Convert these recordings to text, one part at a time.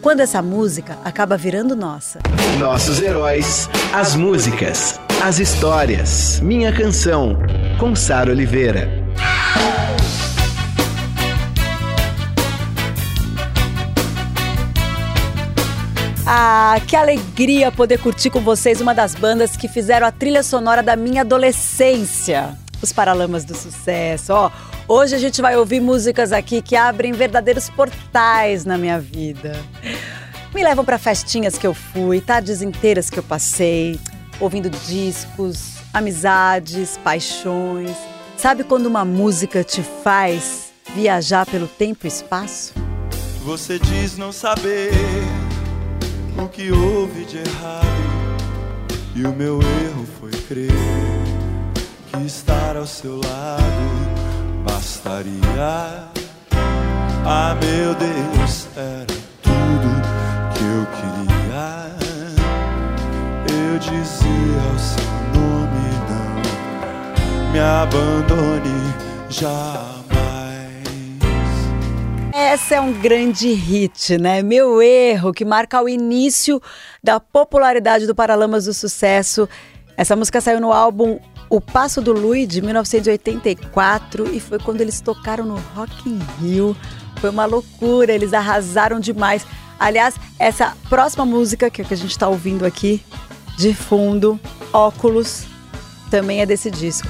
Quando essa música acaba virando nossa. Nossos heróis, as músicas, as histórias. Minha canção, com Sara Oliveira. Ah, que alegria poder curtir com vocês uma das bandas que fizeram a trilha sonora da minha adolescência. Os Paralamas do Sucesso. Ó, Hoje a gente vai ouvir músicas aqui que abrem verdadeiros portais na minha vida. Me levam para festinhas que eu fui, tardes inteiras que eu passei, ouvindo discos, amizades, paixões. Sabe quando uma música te faz viajar pelo tempo e espaço? Você diz não saber o que houve de errado, e o meu erro foi crer que estar ao seu lado bastaria. Ah, meu Deus, era tudo que eu queria. Eu dizia o seu nome, não me abandone jamais. Essa é um grande hit, né? Meu erro, que marca o início da popularidade do Paralamas do Sucesso. Essa música saiu no álbum o Passo do Lui, de 1984, e foi quando eles tocaram no Rock in Rio. Foi uma loucura, eles arrasaram demais. Aliás, essa próxima música que, é a gente está ouvindo aqui, de fundo, Óculos, também é desse disco.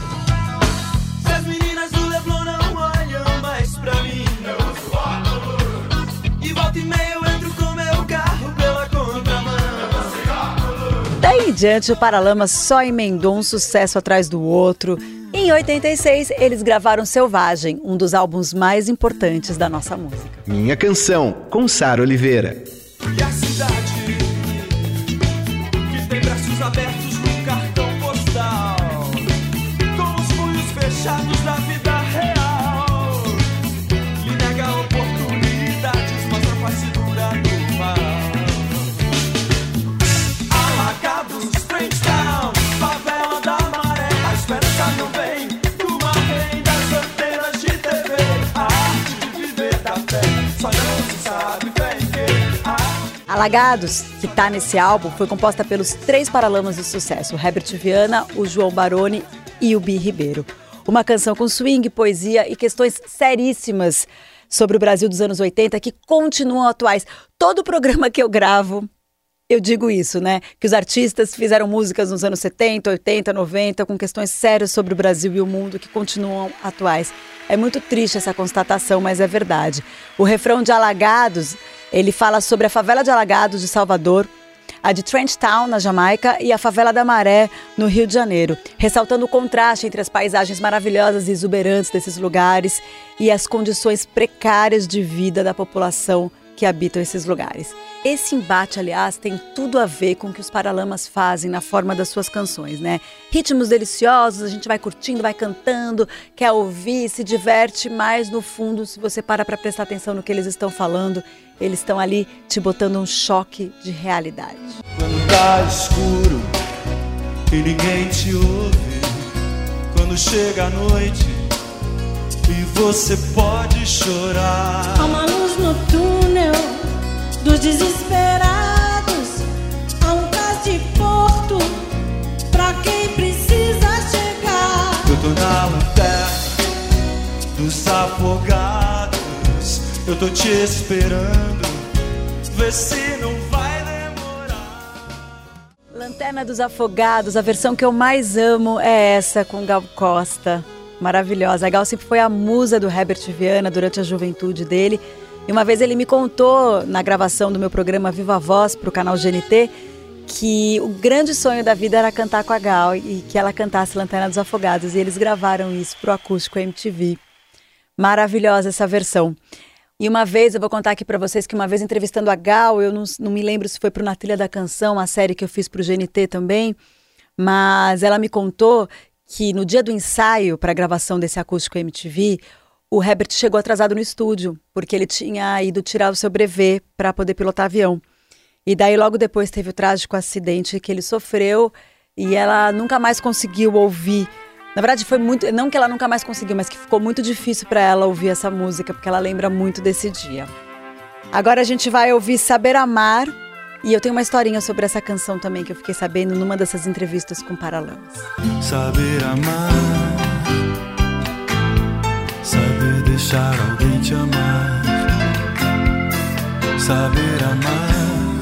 Daí em diante, o Paralamas só emendou um sucesso atrás do outro. Em 86, eles gravaram Selvagem, um dos álbuns mais importantes da nossa música. Minha canção, com Sara Oliveira. E Alagados, que está nesse álbum, foi composta pelos três paralamas de sucesso: o Herbert Viana, o João Baroni e o Bi Ribeiro. Uma canção com swing, poesia e questões seríssimas sobre o Brasil dos anos 80 que continuam atuais. Todo programa que eu gravo, eu digo isso, né? Que os artistas fizeram músicas nos anos 70, 80, 90 com questões sérias sobre o Brasil e o mundo que continuam atuais. É muito triste essa constatação, mas é verdade. O refrão de Alagados ele fala sobre a favela de Alagados de Salvador, a de Trent Town, na Jamaica, e a favela da Maré, no Rio de Janeiro, ressaltando o contraste entre as paisagens maravilhosas e exuberantes desses lugares e as condições precárias de vida da população que habitam esses lugares. Esse embate, aliás, tem tudo a ver com o que os Paralamas fazem na forma das suas canções, né? Ritmos deliciosos, a gente vai curtindo, vai cantando, quer ouvir, se diverte, mas no fundo, se você para para prestar atenção no que eles estão falando, eles estão ali te botando um choque de realidade. Quando tá escuro e ninguém te ouve, quando chega a noite e você pode chorar. Desesperados. Há um cais de porto pra quem precisa chegar. Eu tô na lanterna dos afogados. Eu tô te esperando. Vê se não vai demorar. Lanterna dos Afogados, a versão que eu mais amo é essa com Gal Costa maravilhosa. A Gal sempre foi a musa do Herbert Viana durante a juventude dele. E uma vez ele me contou na gravação do meu programa Viva Voz para o canal GNT que o grande sonho da vida era cantar com a Gal e que ela cantasse Lanterna dos Afogados. E eles gravaram isso para o acústico MTV. Maravilhosa essa versão. E uma vez, eu vou contar aqui para vocês que uma vez entrevistando a Gal, eu não, não me lembro se foi para Na Trilha da Canção, a série que eu fiz para o GNT também, mas ela me contou que no dia do ensaio para a gravação desse acústico MTV, o Herbert chegou atrasado no estúdio, porque ele tinha ido tirar o seu brevet para poder pilotar avião. E daí logo depois teve o trágico acidente que ele sofreu e ela nunca mais conseguiu ouvir. Na verdade foi muito, não que ela nunca mais conseguiu, mas que ficou muito difícil para ela ouvir essa música, porque ela lembra muito desse dia. Agora a gente vai ouvir Saber Amar, e eu tenho uma historinha sobre essa canção também que eu fiquei sabendo numa dessas entrevistas com Paralamas. Saber amar, saber deixar alguém te amar, saber amar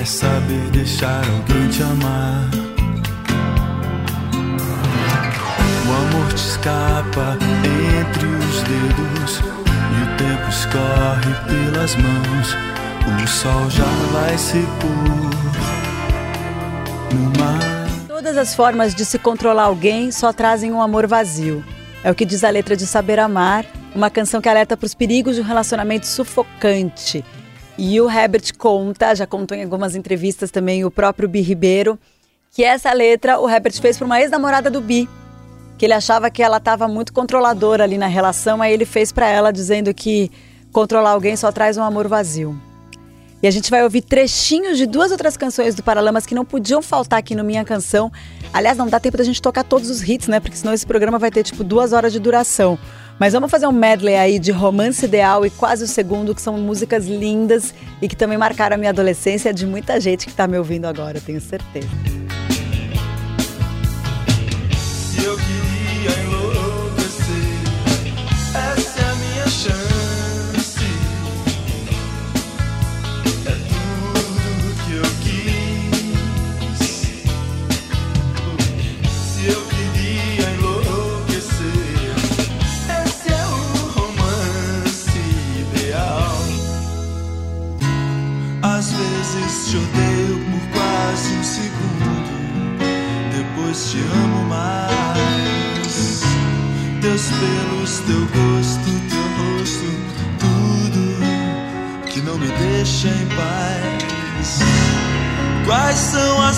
é saber deixar alguém te amar. O amor te escapa entre os dedos e o tempo escorre pelas mãos. O sol já vai se pôr no mar. Todas as formas de se controlar alguém só trazem um amor vazio. É o que diz a letra de Saber Amar, uma canção que alerta para os perigos de um relacionamento sufocante. E o Herbert conta, já contou em algumas entrevistas também, o próprio Bi Ribeiro, que essa letra o Herbert fez para uma ex-namorada do Bi, que ele achava que ela estava muito controladora ali na relação, aí ele fez para ela dizendo que controlar alguém só traz um amor vazio. E a gente vai ouvir trechinhos de duas outras canções do Paralamas que não podiam faltar aqui no Minha Canção. Aliás, não dá tempo da gente tocar todos os hits, né? Porque senão esse programa vai ter tipo duas horas de duração. Mas vamos fazer um medley aí de Romance Ideal e Quase o Segundo, que são músicas lindas e que também marcaram a minha adolescência de muita gente que está me ouvindo agora, tenho certeza.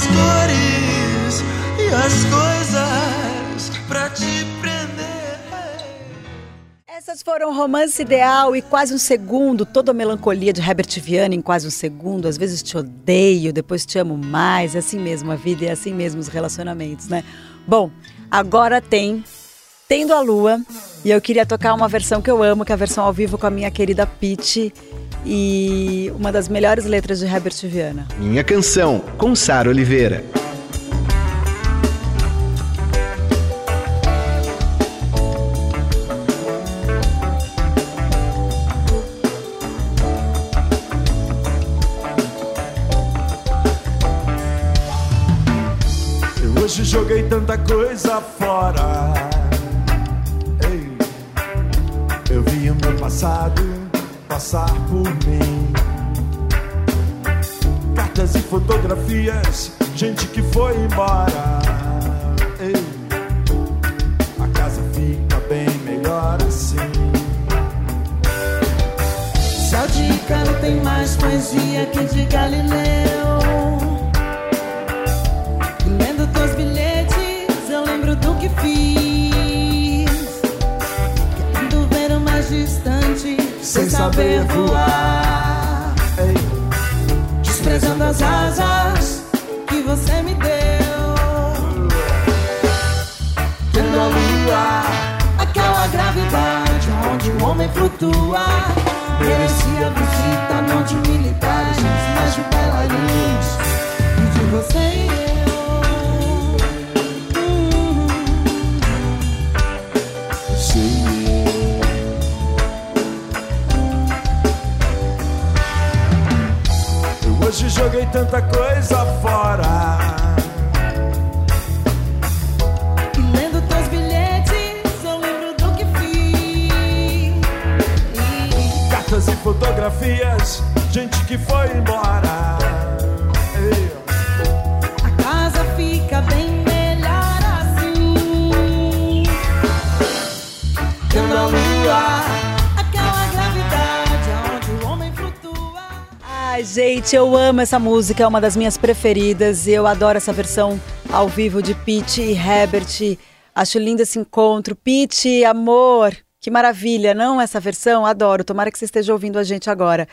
As cores e as coisas pra te prender? Essas foram Romance Ideal e Quase um Segundo, toda a melancolia de Herbert Viana em Quase um Segundo. Às vezes te odeio, depois te amo mais. É assim mesmo a vida e é assim mesmo os relacionamentos, né? Bom, agora tem Tendo a Lua e eu queria tocar uma versão que eu amo, que é a versão ao vivo com a minha querida Pete e uma das melhores letras de Herbert Viana. Minha Canção, com Sara Oliveira. Eu hoje joguei tanta coisa fora. Passado passar por mim. Cartas e fotografias, gente que foi embora. Ei, a casa fica bem melhor assim. Se a dica não tem mais poesia que de Galileu. Saber voar. Desprezando as asas que você me deu. tendo a lua. Aquela gravidade onde o homem flutua. Merecia visita, não de militares, mas de bailarinos. E de você joguei tanta coisa fora. E lendo teus bilhetes, eu lembro do que fiz. Cartas e fotografias, gente que foi embora. Ei, A casa fica bem melhor assim. tendo a lua. Gente, eu amo essa música, é uma das minhas preferidas. Eu adoro essa versão ao vivo de Pete e Herbert. Acho lindo esse encontro. Pete, amor, que maravilha, não essa versão? Adoro. Tomara que você esteja ouvindo a gente agora.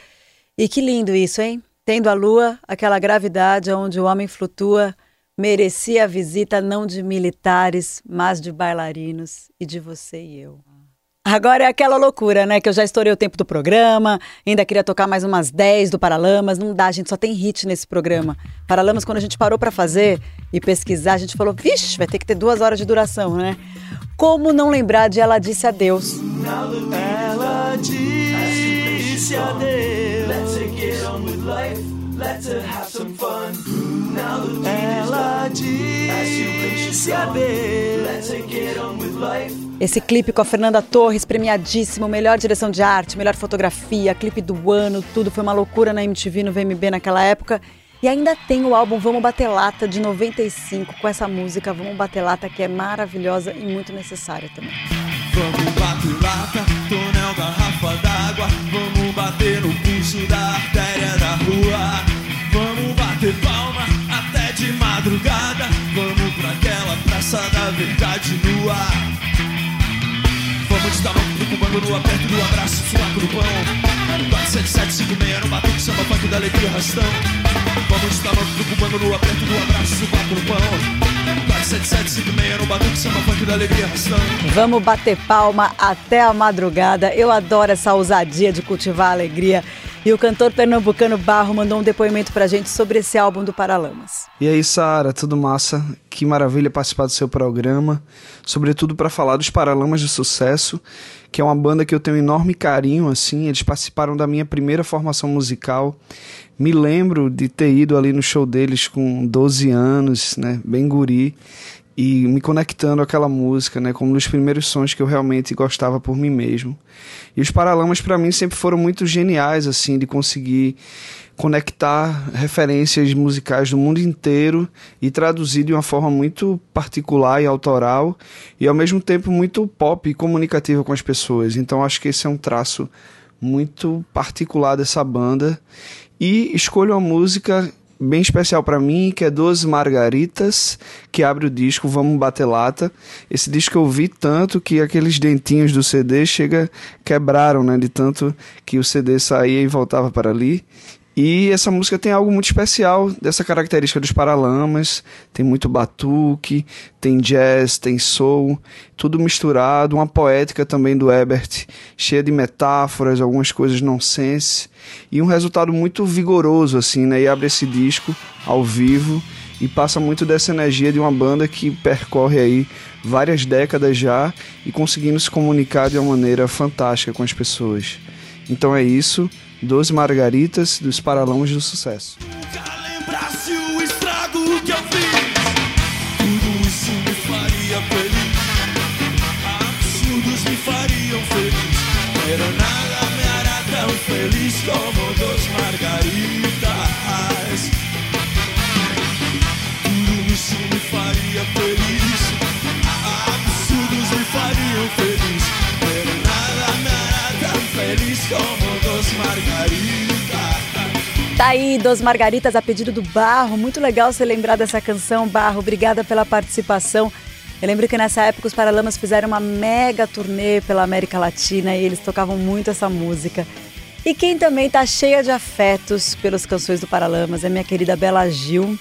E que lindo isso, hein? Tendo a lua, aquela gravidade onde o homem flutua, merecia a visita não de militares, mas de bailarinos e de você e eu. Agora é aquela loucura, né? Que eu já estourei o tempo do programa, ainda queria tocar mais umas 10 do Paralamas. Não dá, a gente só tem hit nesse programa. Paralamas, quando a gente parou para fazer e pesquisar, a gente falou: vixe, vai ter que ter duas horas de duração, né? Como não lembrar de Ela Disse Adeus? Ela disse adeus. Ela disse adeus. Let's get on with life. Esse clipe com a Fernanda Torres, premiadíssimo, melhor direção de arte, melhor fotografia, clipe do ano, tudo foi uma loucura na MTV, no VMB naquela época. E ainda tem o álbum Vamos Bater Lata de 95 com essa música Vamos Bater Lata que é maravilhosa e muito necessária também. Vamos bater lata, tonel, garrafa d'água. Vamos bater no pulso da artéria da rua. Vamos bater palma até de madrugada. Vamos pra aquela praça da verdade nua. Vamos de tamanco pro comando no aperto do abraço, suaco no pão. 47756 no batuque, samba funk da alegria rastão. Vamos de tamanco pro comando no aperto do abraço, suaco no pão. 47756 no batuque, samba funk da alegria rastão. Vamos bater palma até a madrugada. Eu adoro essa ousadia de cultivar a alegria. E o cantor pernambucano Barro mandou um depoimento pra gente sobre esse álbum do Paralamas. E aí, Sara, tudo massa? Que maravilha participar do seu programa, sobretudo para falar dos Paralamas de Sucesso, que é uma banda que eu tenho um enorme carinho, assim, eles participaram da minha primeira formação musical. Me lembro de ter ido ali no show deles com 12 anos, né, bem guri, e me conectando àquela música, né, como um dos primeiros sons que eu realmente gostava por mim mesmo. E os Paralamas para mim sempre foram muito geniais assim de conseguir conectar referências musicais do mundo inteiro e traduzir de uma forma muito particular e autoral e ao mesmo tempo muito pop e comunicativa com as pessoas. Então acho que esse é um traço muito particular dessa banda e escolho uma música bem especial para mim, que é Doze Margaritas, que abre o disco Vamos Bater Lata. Esse disco eu vi tanto que aqueles dentinhos do CD chega quebraram, né, de tanto que o CD saía e voltava para ali. E essa música tem algo muito especial dessa característica dos Paralamas. Tem muito batuque, tem jazz, tem soul, tudo misturado. Uma poética também do Ebert, cheia de metáforas, algumas coisas nonsense. E um resultado muito vigoroso, assim, né? E abre esse disco ao vivo e passa muito dessa energia de uma banda que percorre aí várias décadas já e conseguindo se comunicar de uma maneira fantástica com as pessoas. Então é isso. Doze Margaritas dos Paralamas do Sucesso. Pero nada me hará tão feliz como dos margaritas. Tá aí, Dos Margaritas, a pedido do Barro. Muito legal você lembrar dessa canção, Barro. Obrigada pela participação. Eu lembro que nessa época os Paralamas fizeram uma mega turnê pela América Latina e eles tocavam muito essa música. E quem também tá cheia de afetos pelas canções do Paralamas é minha querida Bela Gil.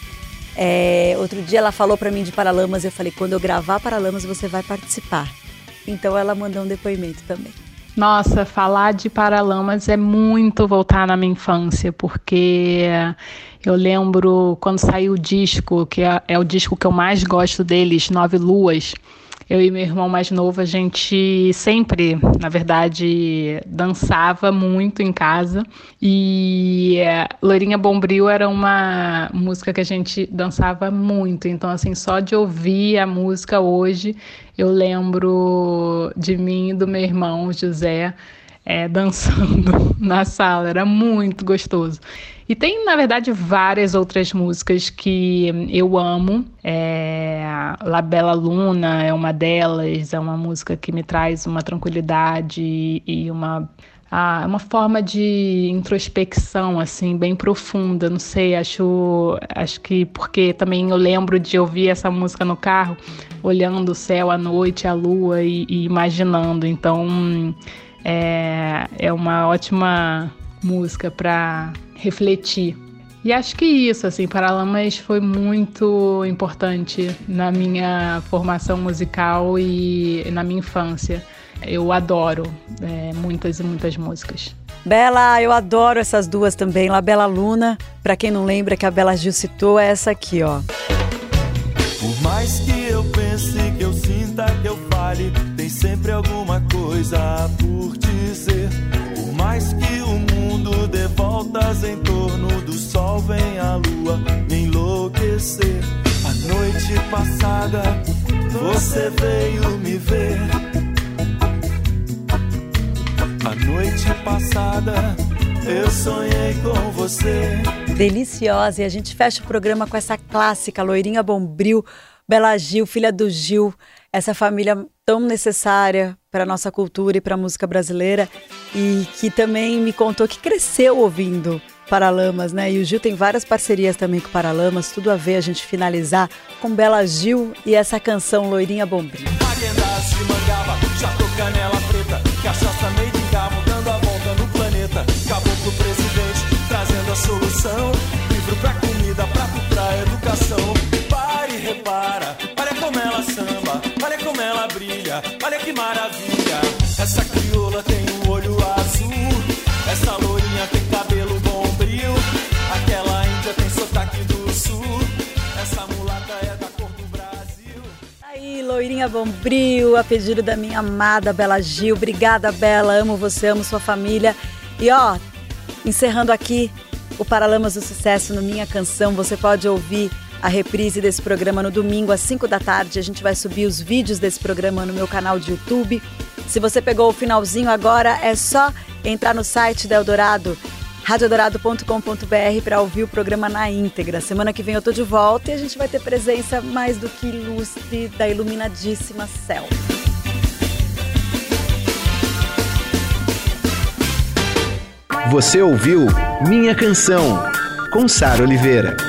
É, outro dia ela falou para mim de Paralamas, eu falei, quando eu gravar Paralamas você vai participar. Então ela mandou um depoimento também. Nossa, falar de Paralamas é muito voltar na minha infância, porque eu lembro quando saiu o disco, que é, é o disco que eu mais gosto deles, Nove Luas. Eu e meu irmão mais novo, a gente sempre, na verdade, dançava muito em casa. E é, Loirinha Bombril era uma música que a gente dançava muito. Então, assim, só de ouvir a música hoje, eu lembro de mim e do meu irmão José é, dançando na sala, era muito gostoso. E tem, na verdade, várias outras músicas que eu amo. É, La Bella Luna é uma delas, é uma música que me traz uma tranquilidade e uma ah, uma forma de introspecção assim bem profunda não sei acho acho que porque também eu lembro de ouvir essa música no carro olhando o céu à noite a lua e, e imaginando então é, é uma ótima música para refletir e acho que isso, assim, Paralamas foi muito importante na minha formação musical e na minha infância. Eu adoro é, muitas e muitas músicas. Bela, eu adoro essas duas também. La Bela Luna, para quem não lembra que a Bela Gil citou, é essa aqui, ó. Por mais que eu pense, que eu sinta, que eu fale, tem sempre alguma coisa por voltas em torno do sol, vem a lua me enlouquecer. A noite passada, você veio me ver a noite passada eu sonhei com você. Deliciosa. E a gente fecha o programa com essa clássica, Loirinha Bombril, Bela Gil, filha do Gil. Essa família tão necessária para a nossa cultura e para a música brasileira. E que também me contou que cresceu ouvindo Paralamas, né? E o Gil tem várias parcerias também com Paralamas, tudo a ver a gente finalizar com Bela Gil e essa canção Loirinha Bombril. Loirinha bombril, a pedido da minha amada Bela Gil. Obrigada, Bela. Amo você, amo sua família. E ó, Encerrando aqui o Paralamas do Sucesso no Minha Canção, você pode ouvir a reprise desse programa no domingo às 5 da tarde. A gente vai subir os vídeos desse programa no meu canal de YouTube. Se você pegou o finalzinho agora, é só entrar no site da Eldorado, radioeldorado.com.br para ouvir o programa na íntegra. Semana que vem eu tô de volta e a gente vai ter presença mais do que ilustre da iluminadíssima Céu. Você ouviu Minha Canção, com Sara Oliveira.